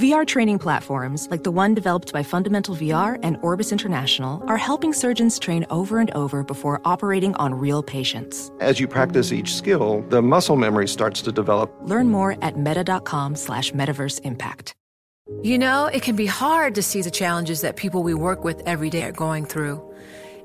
VR training platforms, like the one developed by Fundamental VR and Orbis International, are helping surgeons train over and over before operating on real patients. As you practice each skill, the muscle memory starts to develop. Learn more at meta.com slash metaverse impact. You know, it can be hard to see the challenges that people we work with every day are going through.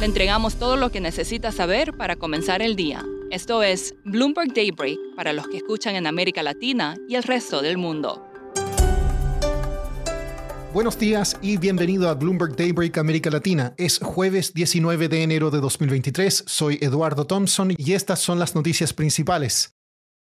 Le entregamos todo lo que necesita saber para comenzar el día. Esto es Bloomberg Daybreak para los que escuchan en América Latina y el resto del mundo. Buenos días y bienvenido a Bloomberg Daybreak América Latina. Es jueves 19 de enero de 2023. Soy Eduardo Thompson y estas son las noticias principales.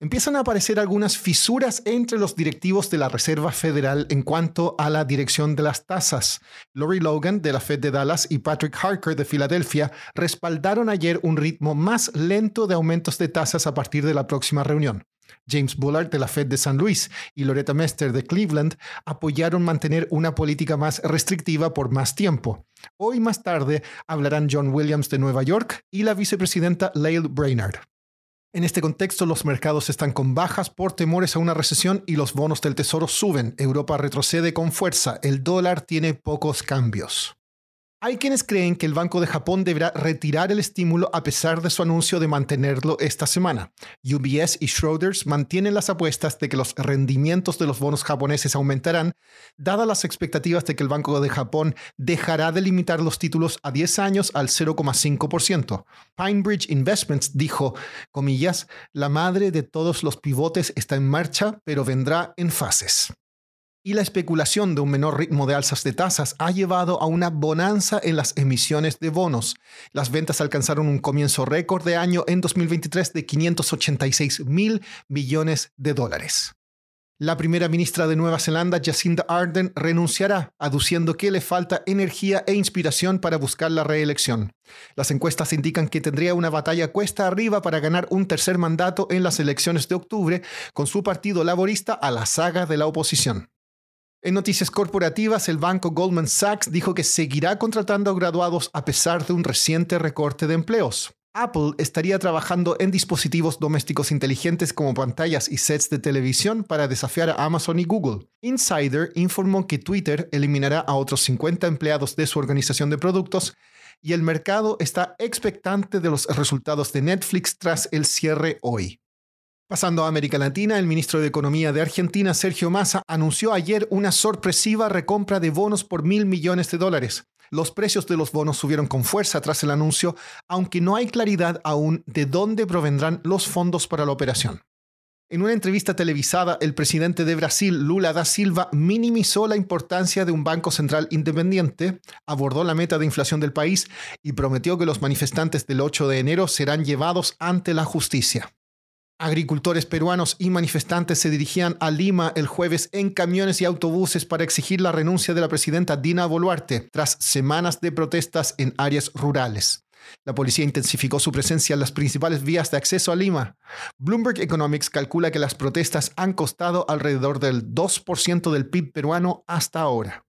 Empiezan a aparecer algunas fisuras entre los directivos de la Reserva Federal en cuanto a la dirección de las tasas. Lori Logan de la Fed de Dallas y Patrick Harker de Filadelfia respaldaron ayer un ritmo más lento de aumentos de tasas a partir de la próxima reunión. James Bullard de la Fed de San Luis y Loretta Mester de Cleveland apoyaron mantener una política más restrictiva por más tiempo. Hoy más tarde hablarán John Williams de Nueva York y la vicepresidenta Lael Brainard. En este contexto, los mercados están con bajas por temores a una recesión y los bonos del tesoro suben. Europa retrocede con fuerza. El dólar tiene pocos cambios. Hay quienes creen que el Banco de Japón deberá retirar el estímulo a pesar de su anuncio de mantenerlo esta semana. UBS y Schroders mantienen las apuestas de que los rendimientos de los bonos japoneses aumentarán, dadas las expectativas de que el Banco de Japón dejará de limitar los títulos a 10 años al 0,5%. Pinebridge Investments dijo, comillas, la madre de todos los pivotes está en marcha, pero vendrá en fases y la especulación de un menor ritmo de alzas de tasas ha llevado a una bonanza en las emisiones de bonos. Las ventas alcanzaron un comienzo récord de año en 2023 de 586 mil millones de dólares. La primera ministra de Nueva Zelanda, Jacinda Ardern, renunciará, aduciendo que le falta energía e inspiración para buscar la reelección. Las encuestas indican que tendría una batalla cuesta arriba para ganar un tercer mandato en las elecciones de octubre, con su partido laborista a la saga de la oposición. En noticias corporativas, el banco Goldman Sachs dijo que seguirá contratando graduados a pesar de un reciente recorte de empleos. Apple estaría trabajando en dispositivos domésticos inteligentes como pantallas y sets de televisión para desafiar a Amazon y Google. Insider informó que Twitter eliminará a otros 50 empleados de su organización de productos y el mercado está expectante de los resultados de Netflix tras el cierre hoy. Pasando a América Latina, el ministro de Economía de Argentina, Sergio Massa, anunció ayer una sorpresiva recompra de bonos por mil millones de dólares. Los precios de los bonos subieron con fuerza tras el anuncio, aunque no hay claridad aún de dónde provendrán los fondos para la operación. En una entrevista televisada, el presidente de Brasil, Lula da Silva, minimizó la importancia de un banco central independiente, abordó la meta de inflación del país y prometió que los manifestantes del 8 de enero serán llevados ante la justicia. Agricultores peruanos y manifestantes se dirigían a Lima el jueves en camiones y autobuses para exigir la renuncia de la presidenta Dina Boluarte tras semanas de protestas en áreas rurales. La policía intensificó su presencia en las principales vías de acceso a Lima. Bloomberg Economics calcula que las protestas han costado alrededor del 2% del PIB peruano hasta ahora.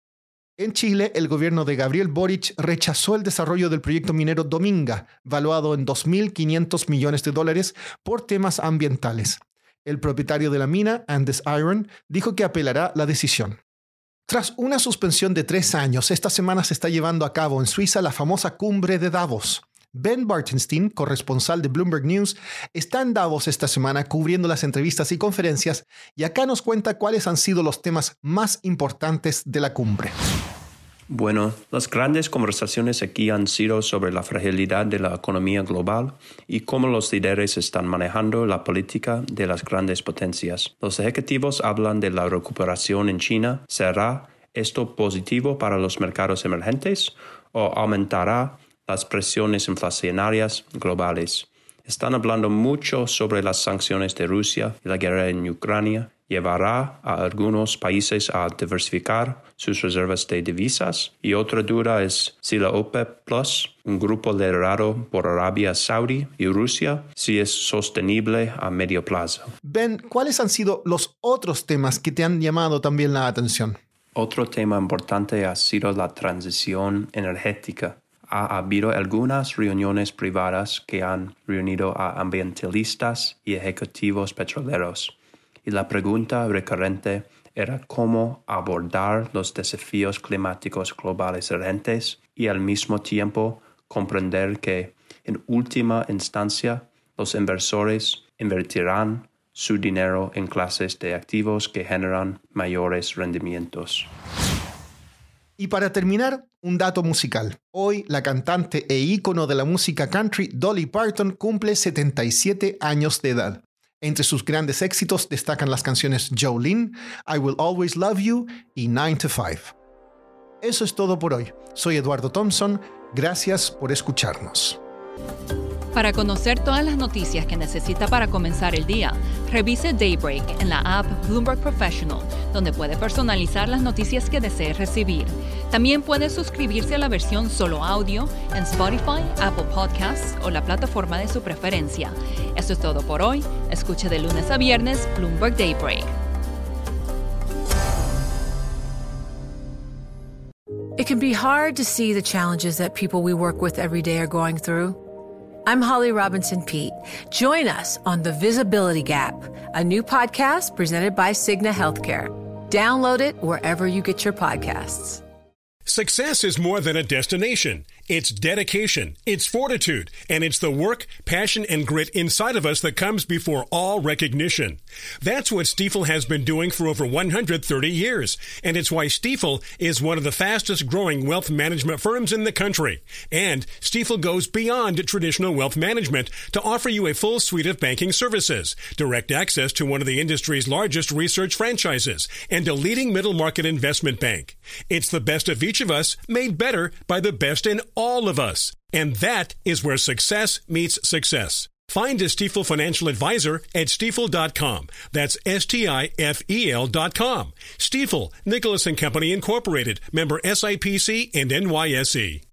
En Chile, el gobierno de Gabriel Boric rechazó el desarrollo del proyecto minero Dominga, valuado en 2.500 millones de dólares por temas ambientales. El propietario de la mina, Andes Iron, dijo que apelará la decisión. Tras una suspensión de tres años, esta semana se está llevando a cabo en Suiza la famosa cumbre de Davos. Ben Bartenstein, corresponsal de Bloomberg News, está en Davos esta semana cubriendo las entrevistas y conferencias y acá nos cuenta cuáles han sido los temas más importantes de la cumbre. Bueno, las grandes conversaciones aquí han sido sobre la fragilidad de la economía global y cómo los líderes están manejando la política de las grandes potencias. Los ejecutivos hablan de la recuperación en China. ¿Será esto positivo para los mercados emergentes o aumentará las presiones inflacionarias globales? Están hablando mucho sobre las sanciones de Rusia y la guerra en Ucrania llevará a algunos países a diversificar sus reservas de divisas y otra duda es si la OPEP Plus, un grupo liderado por Arabia Saudí y Rusia, si es sostenible a medio plazo. Ben, ¿cuáles han sido los otros temas que te han llamado también la atención? Otro tema importante ha sido la transición energética. Ha habido algunas reuniones privadas que han reunido a ambientalistas y ejecutivos petroleros y la pregunta recurrente era cómo abordar los desafíos climáticos globales urgentes y al mismo tiempo comprender que, en última instancia, los inversores invertirán su dinero en clases de activos que generan mayores rendimientos. Y para terminar, un dato musical. Hoy la cantante e ícono de la música country Dolly Parton cumple 77 años de edad. Entre sus grandes éxitos destacan las canciones Jolene, I Will Always Love You y 9 to 5. Eso es todo por hoy. Soy Eduardo Thompson. Gracias por escucharnos. Para conocer todas las noticias que necesita para comenzar el día, revise Daybreak en la app Bloomberg Professional, donde puede personalizar las noticias que desee recibir. También puede suscribirse a la versión solo audio en Spotify, Apple Podcasts o la plataforma de su preferencia. Esto es todo por hoy. Escuche de lunes a viernes Bloomberg Daybreak. It can be hard to see the challenges that people we work with every day are going through. I'm Holly Robinson Pete. Join us on The Visibility Gap, a new podcast presented by Cigna Healthcare. Download it wherever you get your podcasts. Success is more than a destination. It's dedication, it's fortitude, and it's the work, passion, and grit inside of us that comes before all recognition. That's what Stiefel has been doing for over 130 years, and it's why Stiefel is one of the fastest growing wealth management firms in the country. And Stiefel goes beyond traditional wealth management to offer you a full suite of banking services, direct access to one of the industry's largest research franchises, and a leading middle market investment bank. It's the best of each of us made better by the best in all of us. And that is where success meets success. Find a Stiefel financial advisor at stiefel.com. That's S-T-I-F-E-L dot com. Stiefel, Nicholas and Company Incorporated, member SIPC and NYSE.